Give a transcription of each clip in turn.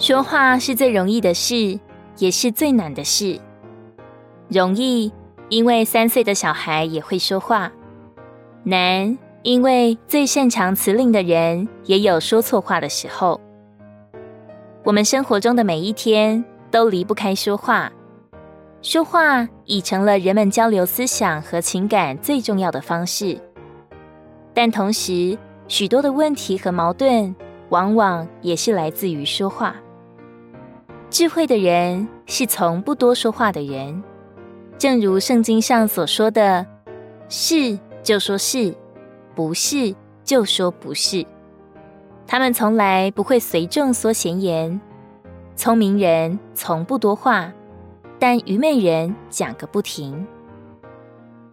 说话是最容易的事，也是最难的事。容易，因为三岁的小孩也会说话；难，因为最擅长辞令的人也有说错话的时候。我们生活中的每一天都离不开说话，说话已成了人们交流思想和情感最重要的方式。但同时，许多的问题和矛盾，往往也是来自于说话。智慧的人是从不多说话的人，正如圣经上所说的：“是就说是，不是就说不是。”他们从来不会随众说闲言。聪明人从不多话，但愚昧人讲个不停。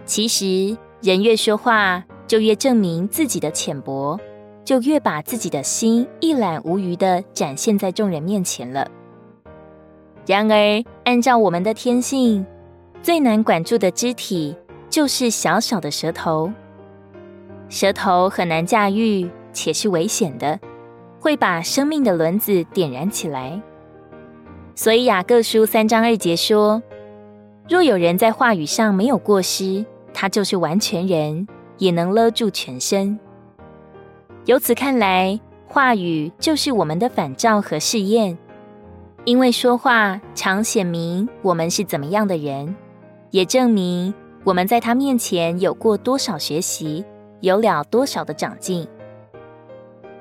其实，人越说话，就越证明自己的浅薄，就越把自己的心一览无余的展现在众人面前了。然而，按照我们的天性，最难管住的肢体就是小小的舌头。舌头很难驾驭，且是危险的，会把生命的轮子点燃起来。所以雅各书三章二节说：“若有人在话语上没有过失，他就是完全人，也能勒住全身。”由此看来，话语就是我们的反照和试验。因为说话常显明我们是怎么样的人，也证明我们在他面前有过多少学习，有了多少的长进。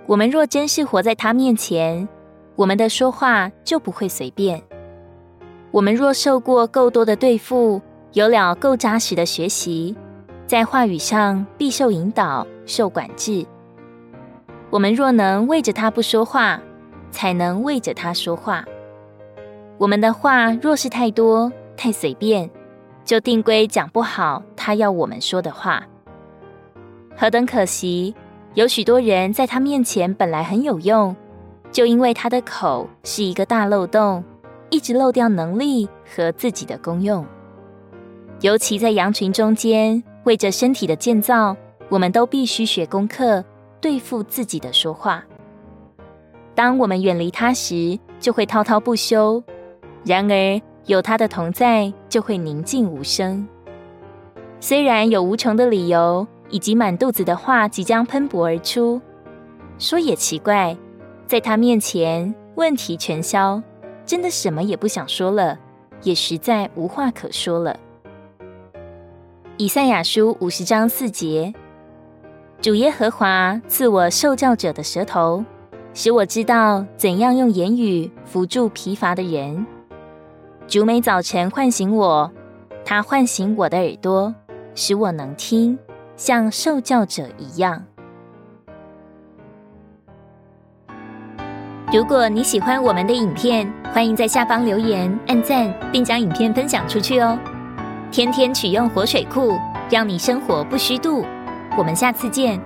我们若真是活在他面前，我们的说话就不会随便。我们若受过够多的对付，有了够扎实的学习，在话语上必受引导、受管制。我们若能为着他不说话，才能为着他说话。我们的话若是太多、太随便，就定规讲不好他要我们说的话。何等可惜！有许多人在他面前本来很有用，就因为他的口是一个大漏洞，一直漏掉能力和自己的功用。尤其在羊群中间，为着身体的建造，我们都必须学功课，对付自己的说话。当我们远离他时，就会滔滔不休。然而，有他的同在，就会宁静无声。虽然有无穷的理由，以及满肚子的话即将喷薄而出，说也奇怪，在他面前问题全消，真的什么也不想说了，也实在无话可说了。以赛亚书五十章四节：主耶和华赐我受教者的舌头，使我知道怎样用言语扶助疲乏的人。主每早晨唤醒我，他唤醒我的耳朵，使我能听，像受教者一样。如果你喜欢我们的影片，欢迎在下方留言、按赞，并将影片分享出去哦。天天取用活水库，让你生活不虚度。我们下次见。